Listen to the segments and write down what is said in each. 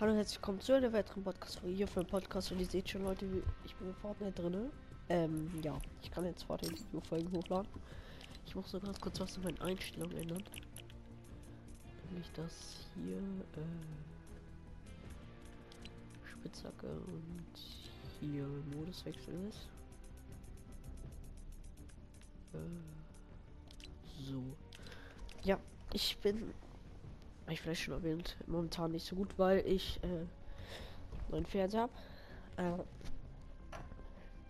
Hallo und herzlich willkommen zu einer weiteren Podcast-Folge hier für den Podcast. Und ihr seht schon, Leute, ich bin in Fortnite drin. Ähm, ja, ich kann jetzt Fortnite Folgen hochladen. Ich muss so ganz kurz was in meinen Einstellungen ändern. Nämlich das hier, äh, Spitzhacke und hier Moduswechsel ist. Äh, so. Ja, ich bin ich vielleicht schon erwähnt, momentan nicht so gut, weil ich äh, neuen Fernseher habe. Äh,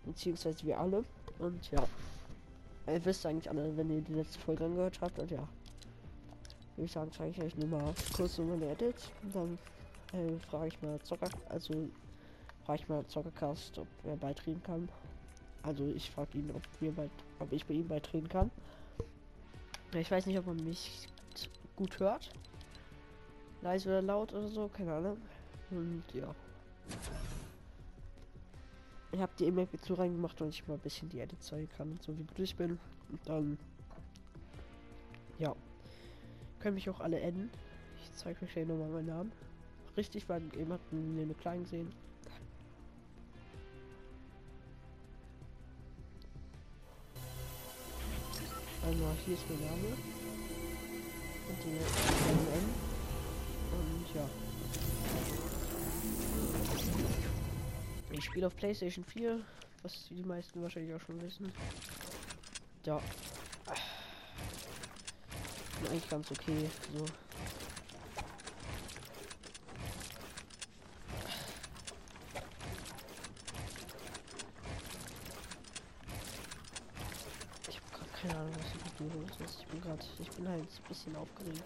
beziehungsweise wir alle. Und ja. Ihr wisst eigentlich alle, wenn ihr die letzte Folge angehört habt. Und ja. Würde ich sagen, zeige ich euch nur mal kurz so meine Edits. Und dann äh, frage ich mal Zocker, also frage ich mal Zockercast, ob er beitreten kann. Also ich frage ihn, ob wir bei, ob ich bei ihm beitreten kann. Ich weiß nicht, ob man mich gut hört leise oder laut oder so, keine Ahnung. Und ja. Ich habe die E-Mail zu reingemacht und ich mal ein bisschen die Edit zeigen kann, so wie ich bin. Und dann. Ja. Können mich auch alle enden. Ich zeige euch hier nochmal meinen Namen. Richtig, weil jemanden eine klein sehen. Also hier ist mein Name. Und die N. Und ja. Ich spiele auf PlayStation 4, was die meisten wahrscheinlich auch schon wissen. Ja. Bin eigentlich ganz okay. So. Ich habe gerade keine Ahnung, was ich mit los ist. Ich bin gerade, ich bin halt ein bisschen aufgeregt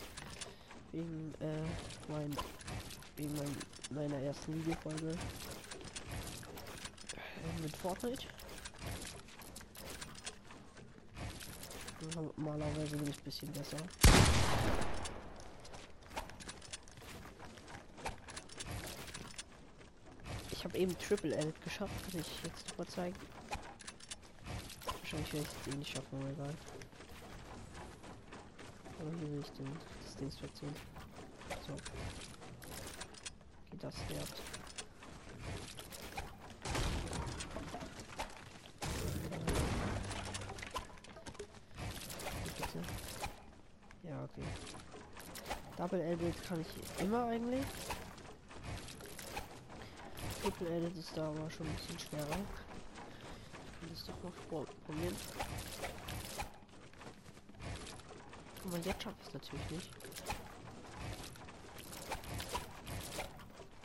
wegen äh, mein wegen mein, meiner ersten Videofolge äh, mit Fortnite. Normalerweise bin ich ein bisschen besser. Ich habe eben Triple L geschafft, kann ich jetzt mal zeigen. Wahrscheinlich werde ich es eh nicht schaffen, aber egal. Aber hier will ich den Dienststation. So. Geht das wert. Bitte. Ja, okay. Double Edit kann ich immer eigentlich. Triple Edit ist da aber schon ein bisschen schwerer. Ich das doch mal probieren. Aber jetzt schaffe ich es natürlich nicht.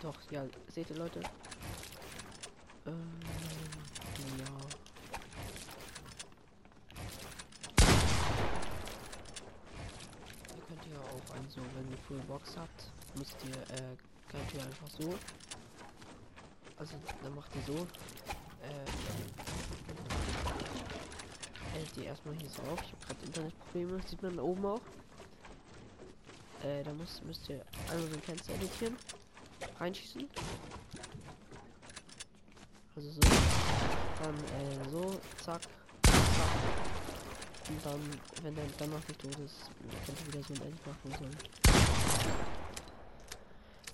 Doch, ja, seht ihr Leute? Ähm, ja. Ihr könnt ja auch also, wenn ihr Full Box habt, müsst ihr, äh, könnt ihr einfach so. Also, dann macht ihr so. Äh, hält die erstmal hier so auf. Ich habe gerade Internetprobleme, sieht man da oben auch. Äh, da muss, müsst ihr einmal so ein Fenster editieren reinschießen. Also so. Dann äh, so, zack, zack. Und dann, wenn der dann noch nicht tot ist, könnt ihr wieder so ein End machen sollen.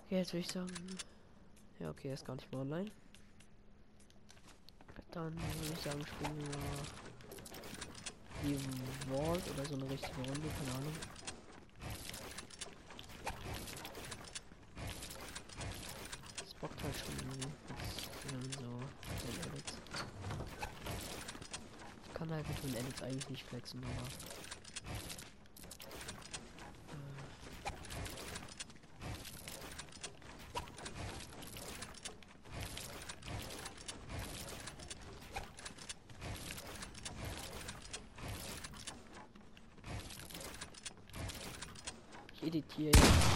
Okay, jetzt würde ich sagen. Ja, okay, er ist gar nicht mehr online. Dann würde ich sagen, spielen wir die Vault oder so eine richtige Runde, keine Ahnung. Schon irgendwie. Jetzt, so den Edits. Ich kann halt mit den Edits eigentlich nicht flexen, aber. Ich editiere jetzt.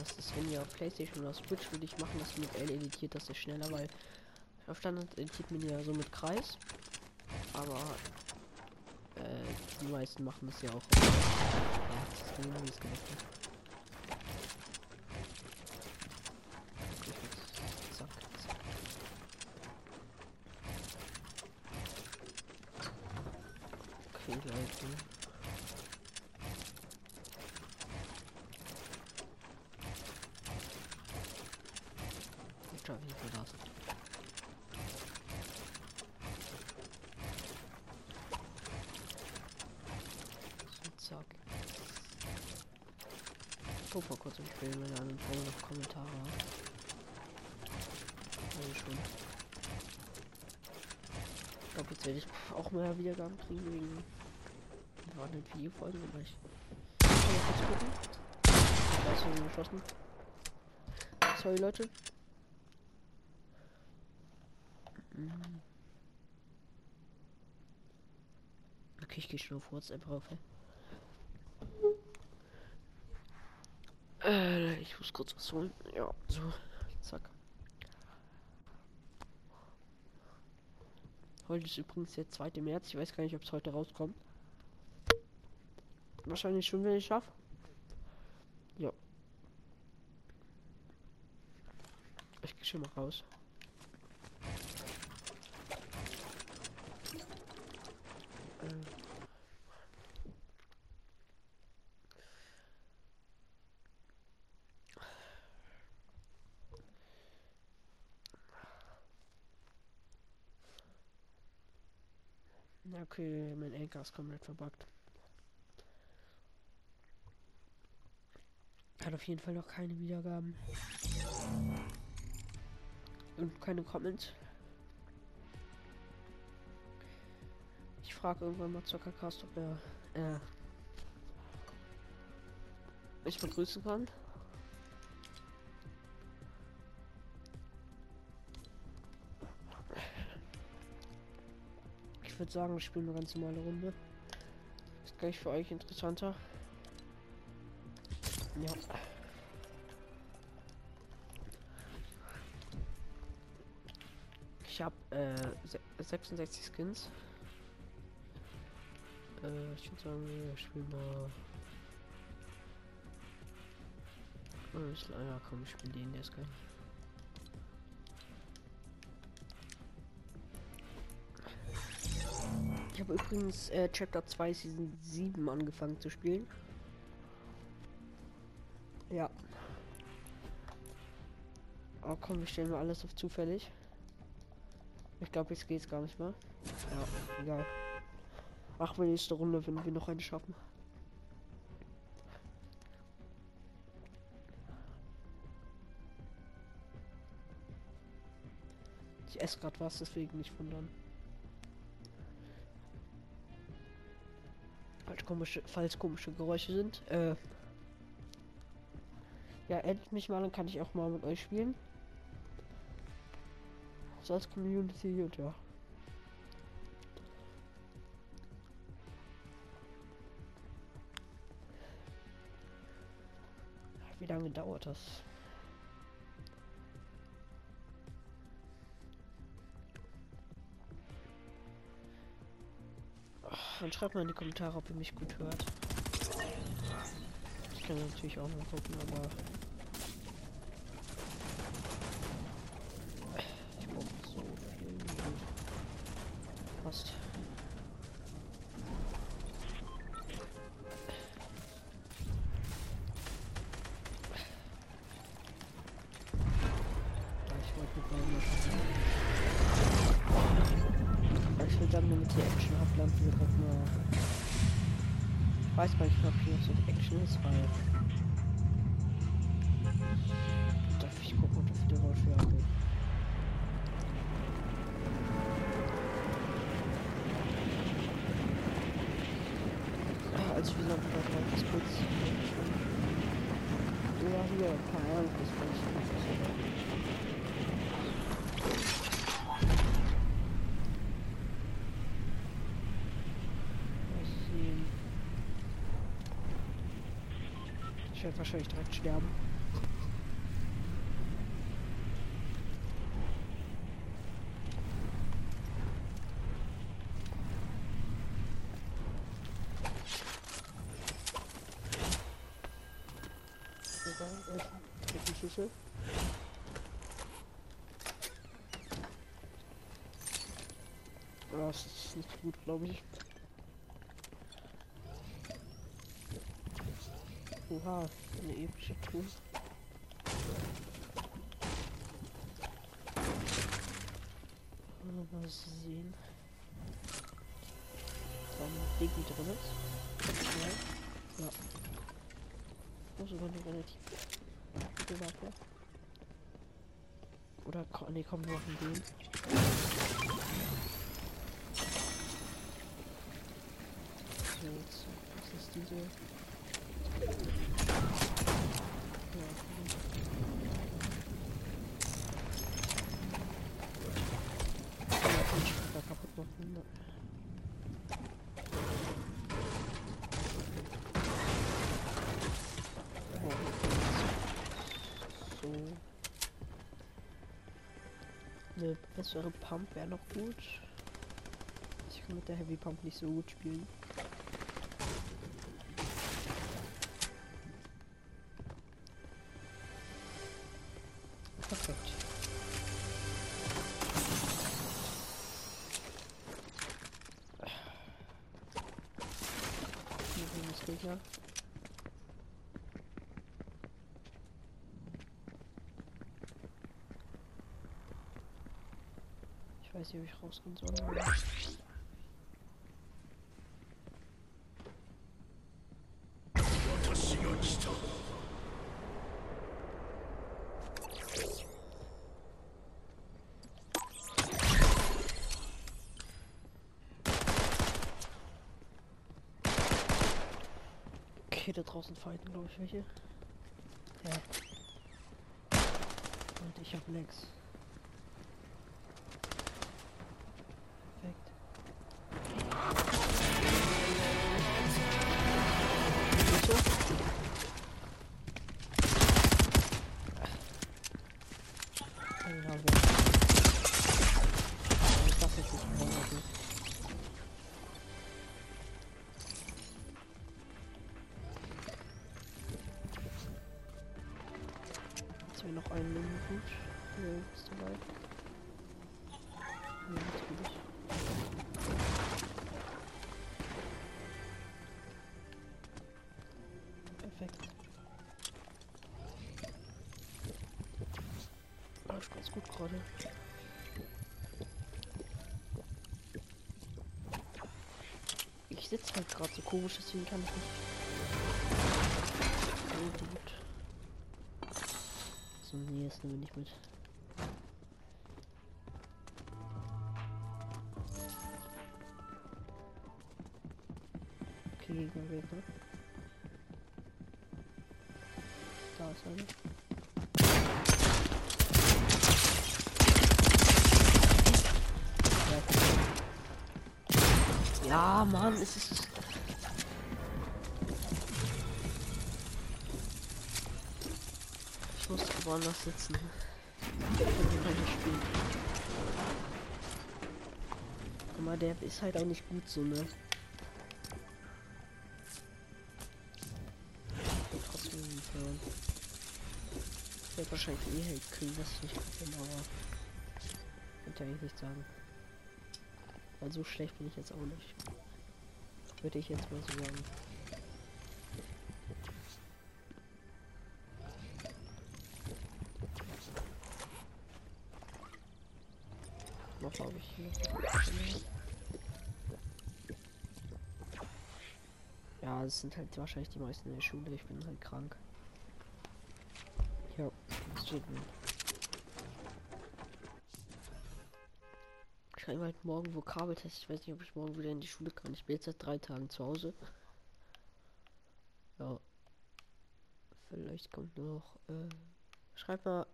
Äh, das ihr auf Playstation oder Switch würde ich machen, dass mit L editiert, das ist schneller, weil auf Standard editiert man ja so mit Kreis. Aber äh, die meisten machen das ja auch. Ja, das ist genau wie es gemacht Zack, zack. Okay, Leute. Zack. Guck mal kurz im Spiel, wenn ihr einen Folge noch Kommentare habt. Also schon. Ich glaube, jetzt werde ich auch mehr Wiedergaben kriegen wegen waren nicht Videofolgen, aber ich. Da ist jemand geschossen. Sorry, Leute. Mhm. Okay, ich gehe schon auf WhatsApp rauf. Äh, ich muss kurz was holen. Ja, so. Zack. Heute ist übrigens der 2. März. Ich weiß gar nicht, ob es heute rauskommt. Wahrscheinlich schon, wenn ich schaffe. Ja. Ich gehe schon mal raus. Ähm. Okay, mein Anker ist komplett verbuggt. Hat auf jeden Fall noch keine Wiedergaben. Und keine Comments. Ich frage irgendwann mal Zuckercast, ob er äh, mich begrüßen kann. Würde sagen, ich spiele eine ganz normale Runde. Ist gleich für euch interessanter. Ja. Ich habe äh, 66 Skins. Äh, ich würde sagen, wir spielen mal. Oh, ich, ja, komm, ich spiele den, der ist geil. Ich habe übrigens äh, Chapter 2 Season 7 angefangen zu spielen. Ja. Oh komm, wir stellen mal alles auf zufällig. Ich glaube, jetzt geht's gar nicht mehr. Ja, egal. Machen wir nächste Runde, wenn wir noch eine schaffen. Ich esse gerade was, deswegen nicht wundern. Falls komische, falls komische Geräusche sind, äh, ja, endlich mich mal, dann kann ich auch mal mit euch spielen. So als Community und ja. Wie lange dauert das? Dann schreibt mal in die Kommentare, ob ihr mich gut hört. Ich kann natürlich auch mal gucken, aber noch mal ganz kurz. Ja, hier, keine Ahnung, das war ich Ich werde wahrscheinlich direkt sterben. Schüssel. Das ist nicht gut, glaube ich. Oha, eine epische Truhe. Mal sehen. Dann Digi drin ist. auch sogar eine relativ gute Waffe. Oder nee, komm, wir machen den. Was ist diese? Ja, da kaputt machen. So. Eine bessere Pump wäre noch gut. Ich kann mit der Heavy Pump nicht so gut spielen. Weiß nicht, ob ich rausgehen soll. Okay, da draußen fighten, glaube ich, welche. Ja. Und ich hab nix. Läuft ganz gut gerade. Ich sitze halt gerade so komisch, deswegen kann ich nicht. So gut. So, nee, nehmen wir nicht mit. Mann, es ist. Ich musste woanders sitzen. Ich kann. Guck mal, der ist halt auch nicht gut so, ne? Ich bin trotzdem verloren. Ich werde wahrscheinlich eh Hate kriegen, das ist nicht gut, aber. Könnte eigentlich nicht sagen. Weil so schlecht bin ich jetzt auch nicht. Würde ich jetzt mal so sagen. Noch habe ich hier. Ja, es sind halt wahrscheinlich die meisten in der Schule. Ich bin halt krank. Ja, deswegen. Schreibe halt morgen Vokabeltest. Ich weiß nicht, ob ich morgen wieder in die Schule kann. Ich bin jetzt seit drei Tagen zu Hause. Ja. Vielleicht kommt noch. Äh, schreibt mal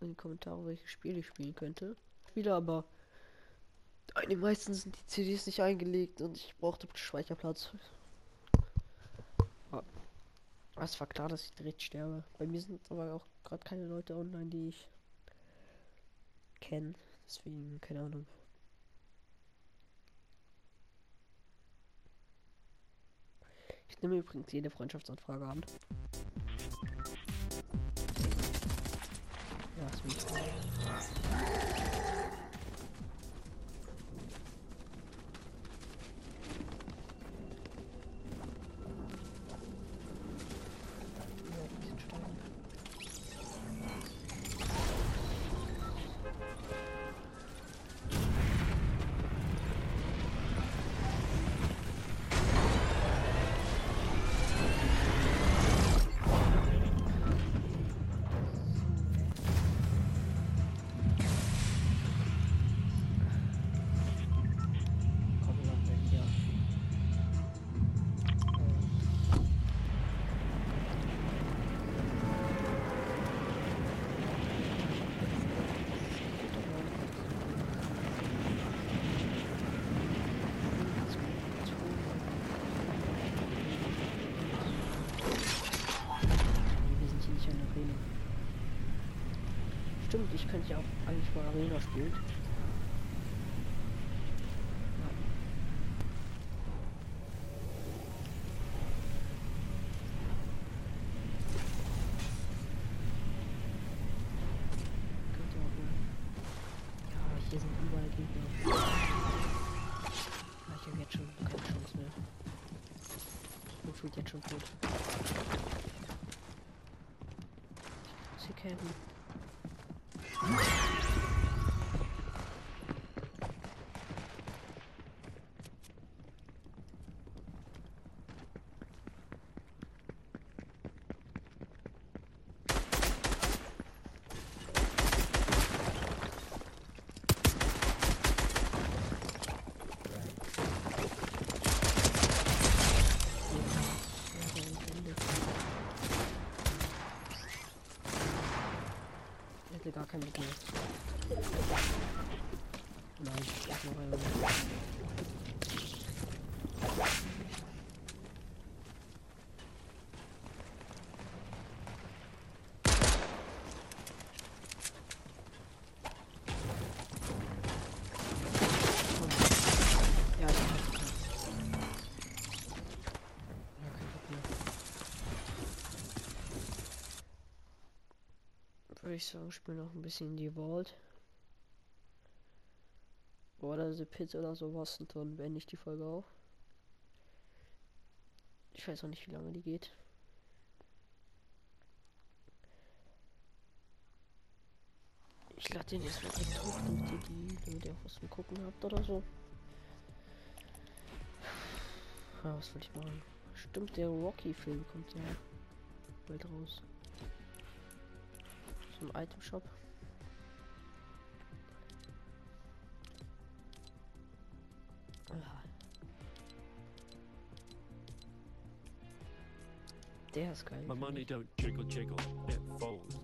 in die Kommentare, welche Spiele ich spielen könnte. Spiele aber. Den meisten sind die CDs nicht eingelegt und ich brauchte Speicherplatz. Ja. Es war klar, dass ich direkt sterbe. Bei mir sind aber auch gerade keine Leute online, die ich kenne. Deswegen, keine Ahnung. Ich nehme übrigens jede Freundschaftsanfrage an. Ja, ist Stimmt, ich könnte ja auch eigentlich mal Arena spielen. Könnte auch mal. Ja, hier sind überall Gegner. Ja, ich habe jetzt schon keine Chance mehr. Mir fühlt jetzt schon tot. Sie kämpfen. Ich hätte gar kein Mittel. Nein, ich mach noch eine. Ja, ich hab Ja, kein Problem. Würde ich sagen, spiel noch ein bisschen die Vault. Oder The Pit oder sowas und dann beende ich die Folge auch. Ich weiß auch nicht, wie lange die geht. Ich lade den jetzt mal direkt hoch, damit ihr die, damit ihr auch was zum Gucken habt oder so. Ja, was wollte ich machen? Stimmt, der Rocky-Film kommt ja bald raus. Zum Item Shop. Ah. Der ist geil. My money don't jiggle jiggle, it folds.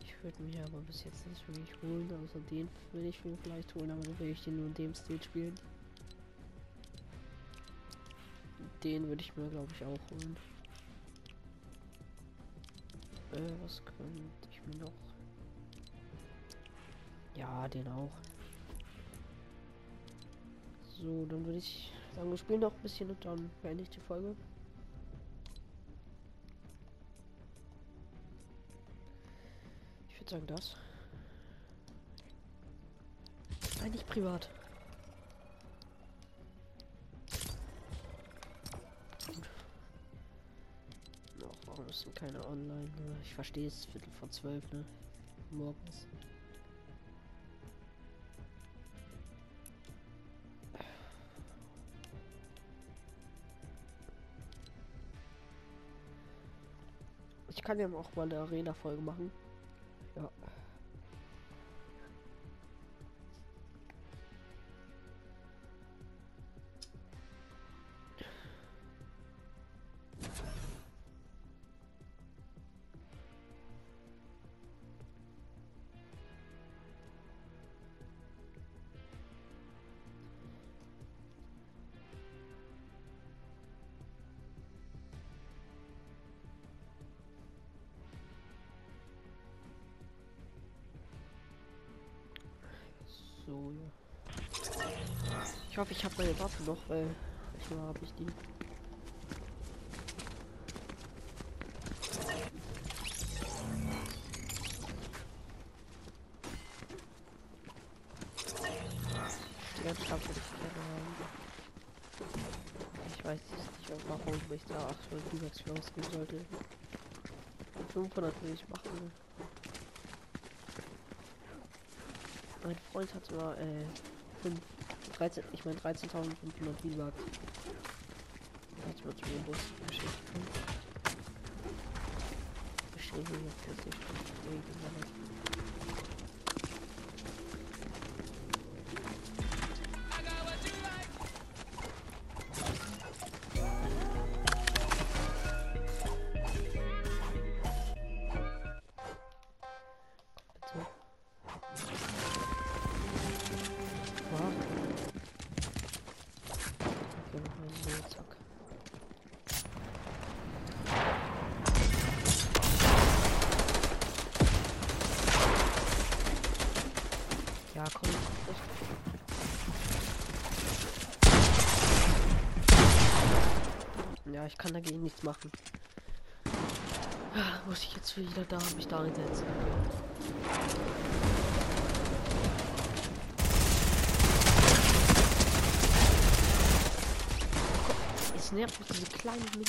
Ich würde mir aber bis jetzt nicht wirklich holen, außer den will ich mir vielleicht holen, aber dann will ich den nur in dem Stil spielen. Den würde ich mir glaube ich auch holen. Äh, was könnte ich mir noch? Ja, den auch. So, dann würde ich sagen, wir spielen noch ein bisschen und dann beende ich die Folge. Ich würde sagen, das. Nicht privat. Denn keine online? Ne? Ich verstehe es, Viertel vor zwölf, ne? Morgens. Ich kann ja auch mal eine Arena-Folge machen. Ja. So. Ich hoffe, ich habe meine Waffe noch, weil ich habe ich die. Ich weiß nicht, warum ich da 800 Ducats für ausgeben sollte. 500 will ich machen. Mein Freund hat mal äh, 5, 13, ich meine 13.500 D-Mark. Hat mir zum Bus geschickt. Geschrieben hier Ich kann dagegen nichts machen. Ah, muss ich jetzt wieder da mich da einsetzen. Es nervt mich diese kleinen Mini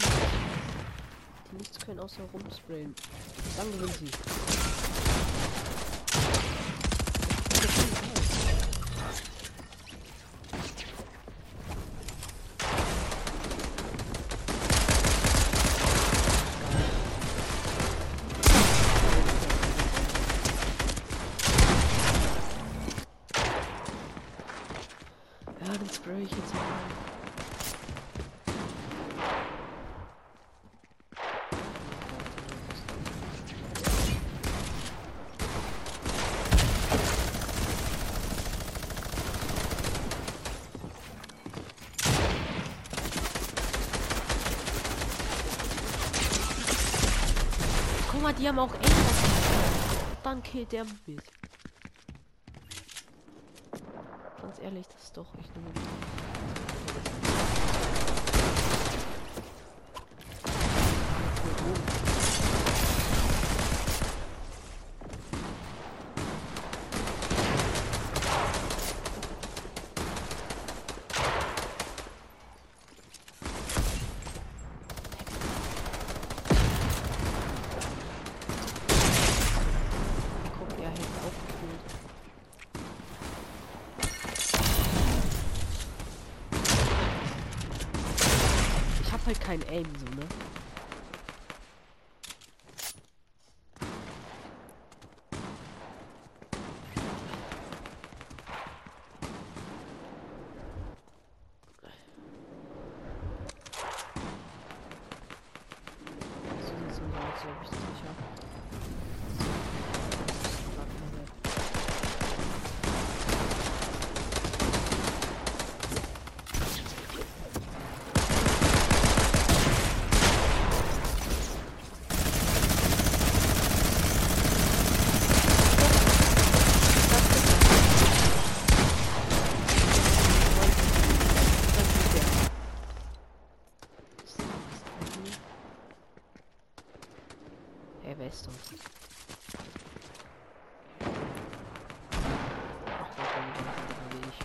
die nichts können außer rumsprayen. Dann gewinnen sie. Ja, den spray ich jetzt mal. Guck mal, die haben auch Aim. Dann killt der mich. Ganz ehrlich, das ist doch echt nur. Guck, er hätte auch gekillt. Ich hab halt kein Aim, so, ne? So sieht's nicht aus, so hab ich das nicht hab. Sag mal nicht. Hey, wer ist das? Ach, da kommt ein anderer Weg.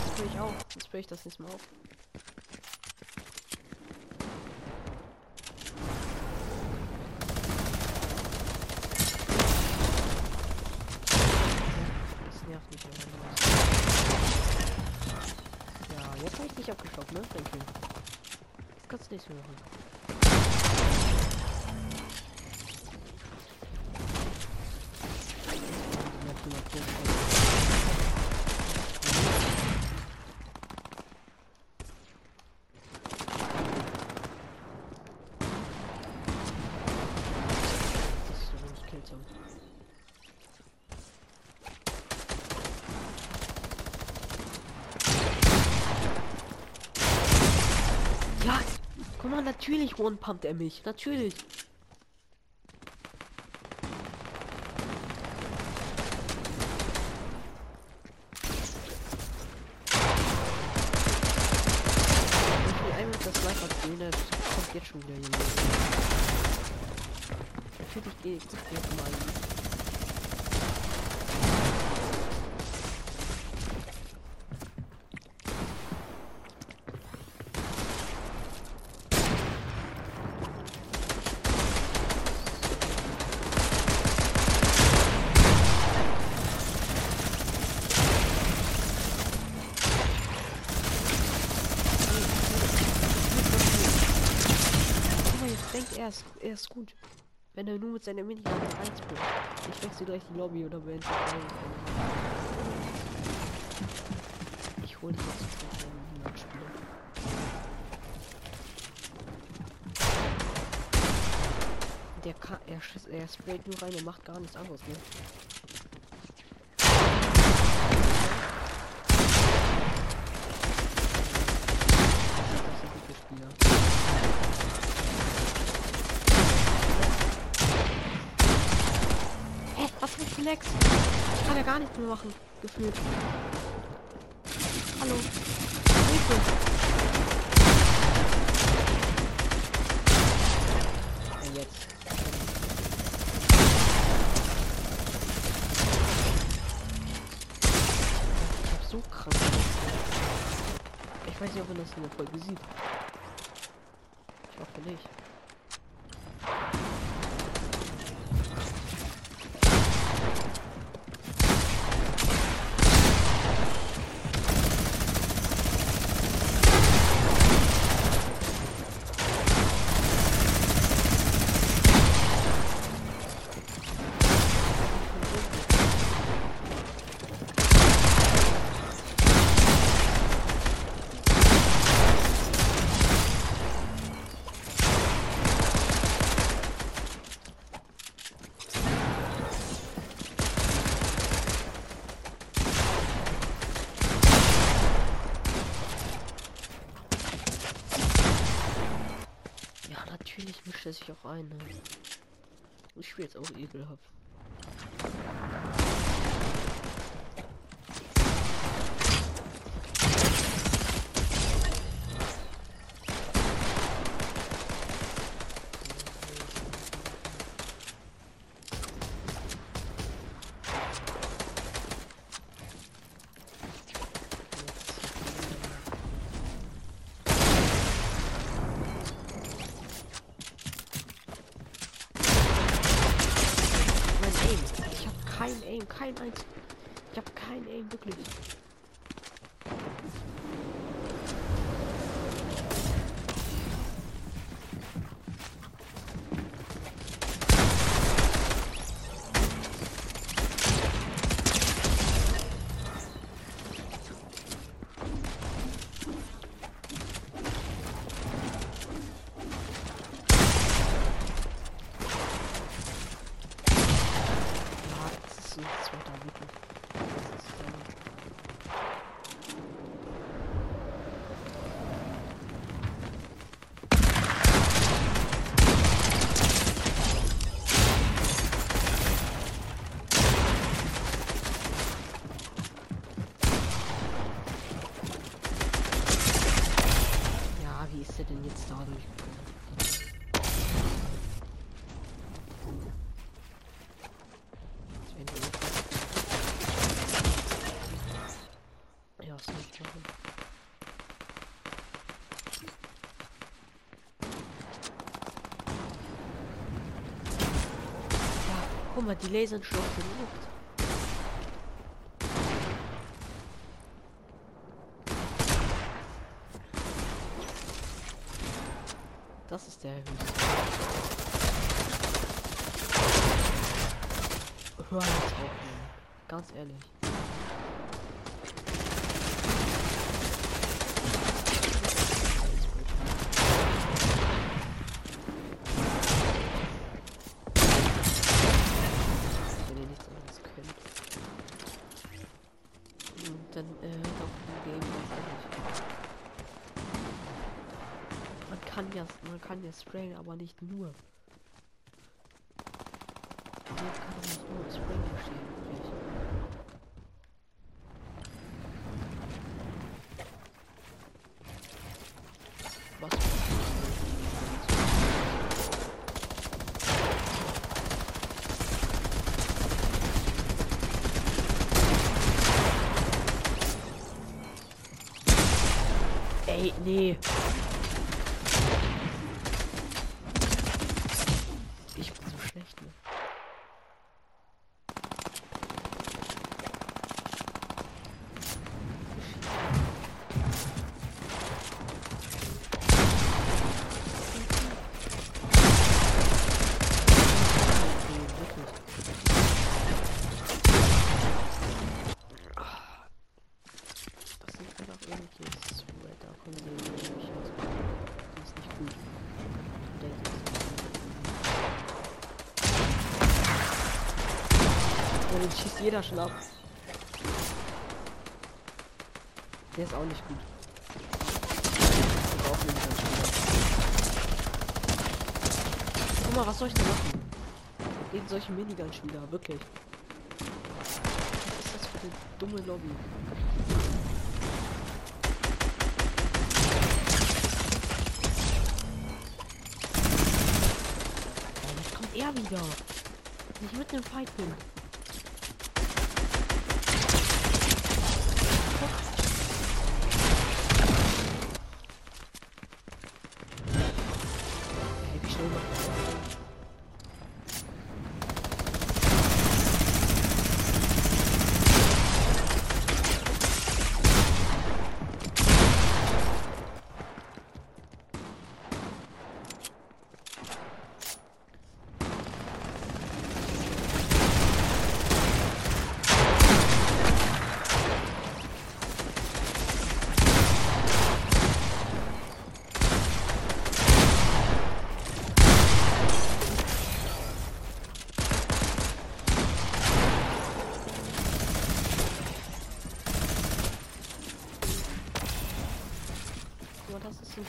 Das will ich auch. Jetzt will ich das nicht mehr auf. Das nervt mich nicht. Ja, jetzt habe ich dich abgeschockt, ne? Danke. Jetzt kannst du nichts mehr machen. Die Map nur kurz Das ist so ein Killzone. Ja, natürlich one-pumpt er mich. Natürlich. ist gut. Wenn er nur mit seiner Minigun eins bin. Ich wechsle gleich die Lobby oder wenn Ich hole die jetzt. Der kann, er, er sprayt nur rein, er macht gar nichts anderes mehr. gar nichts mehr machen, gefühlt. ich auch eine. Ich spiele jetzt auch ekelhaft. I. wir die Lasern schon genug. Das ist der Höhe. Hör jetzt auf, Ganz ehrlich. ja, man kann ja sprayen, aber nicht nur. Nicht gut. Das ist auch nicht gut. Guck mal, was soll ich denn machen? Gegen solche Minigun-Spieler, wirklich. Was ist das für eine dumme Lobby? Oh, jetzt kommt er wieder. Wenn ich mitten im Fight bin.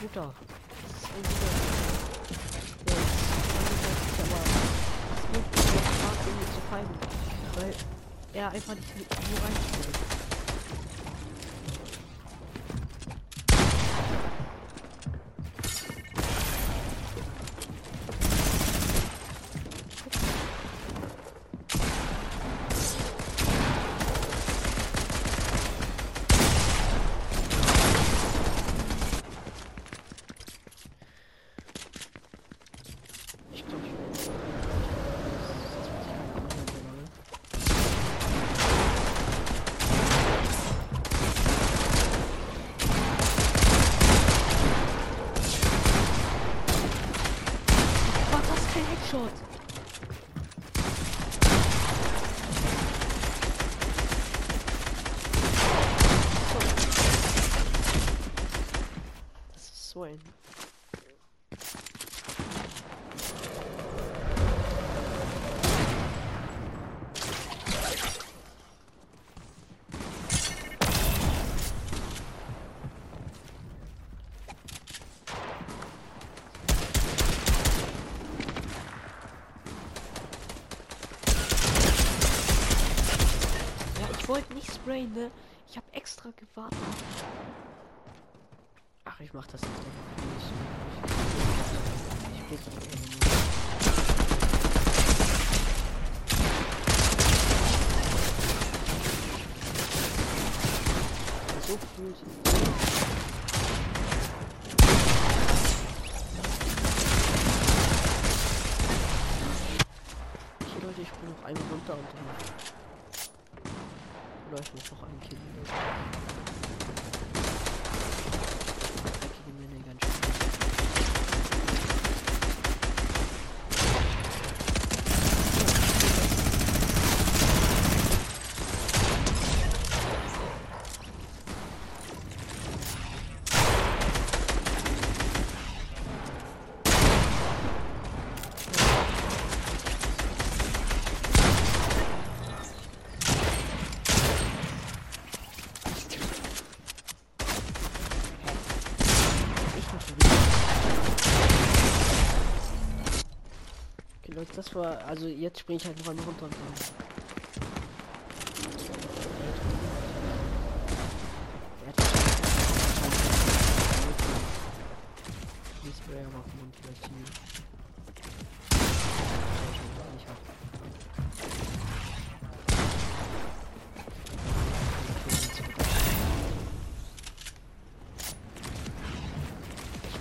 Guter. Das ist ein guter. Der ist aber es ist gut, irgendwie zu fighten. Weil er einfach nicht nur reinspielt. Ich glaube, ich werde. Das wird sich halt anhören, oder? War das kein Headshot? Das ist so ein. Ja, ich sprayen, ne? Ich habe extra gewartet. Ach, ich mach das nicht. Ich einfach nur. So fühlt. Okay, Leute, ich bin noch einmal runter und dann. Oder ich muss noch einen killen. Leute. Dreckige Minigun spielen. Ich mach schon wieder. Okay, Leute, das war. Also jetzt springe ich halt noch einmal runter und dann.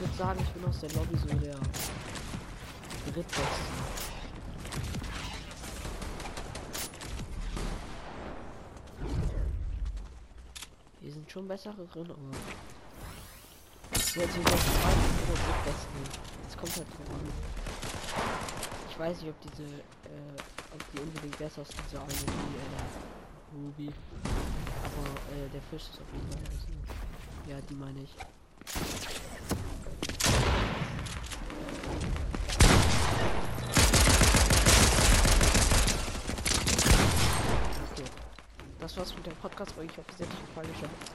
Die sagen, ich bin aus der Lobby so der drittbeste. Sind schon bessere. Jetzt wir zweiten oder drittbesten. Es kommt halt drauf an. Ich weiß nicht, ob diese, äh, ob die unbedingt besser ist, diese eine, die, äh, Ruby. Aber, äh, der Fisch ist auf jeden Fall besser. Ja, die meine ich. das war's mit dem Podcast, weil ich hoffe, es hat euch gefallen.